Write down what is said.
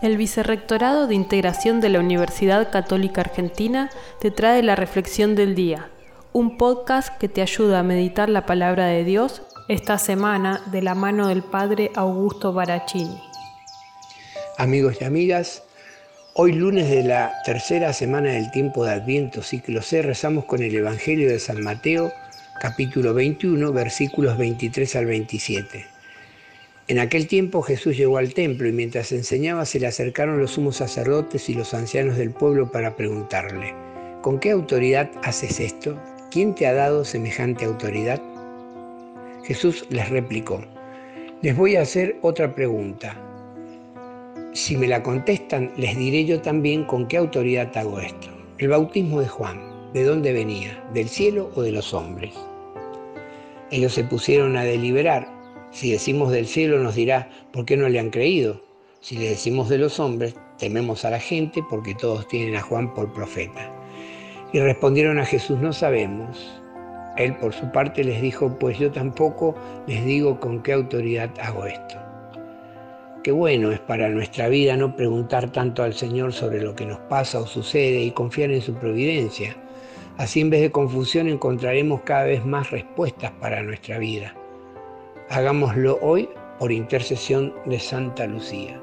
El Vicerrectorado de Integración de la Universidad Católica Argentina te trae la Reflexión del Día, un podcast que te ayuda a meditar la palabra de Dios esta semana de la mano del Padre Augusto Baracini. Amigos y amigas, hoy lunes de la tercera semana del tiempo de Adviento, ciclo C, rezamos con el Evangelio de San Mateo, capítulo 21, versículos 23 al 27. En aquel tiempo Jesús llegó al templo y mientras enseñaba se le acercaron los sumos sacerdotes y los ancianos del pueblo para preguntarle, ¿con qué autoridad haces esto? ¿Quién te ha dado semejante autoridad? Jesús les replicó, les voy a hacer otra pregunta. Si me la contestan, les diré yo también con qué autoridad hago esto. El bautismo de Juan, ¿de dónde venía? ¿Del cielo o de los hombres? Ellos se pusieron a deliberar si decimos del cielo nos dirá, ¿por qué no le han creído? Si le decimos de los hombres, tememos a la gente porque todos tienen a Juan por profeta. Y respondieron a Jesús, no sabemos. Él por su parte les dijo, pues yo tampoco les digo con qué autoridad hago esto. Qué bueno es para nuestra vida no preguntar tanto al Señor sobre lo que nos pasa o sucede y confiar en su providencia. Así en vez de confusión encontraremos cada vez más respuestas para nuestra vida. Hagámoslo hoy por intercesión de Santa Lucía.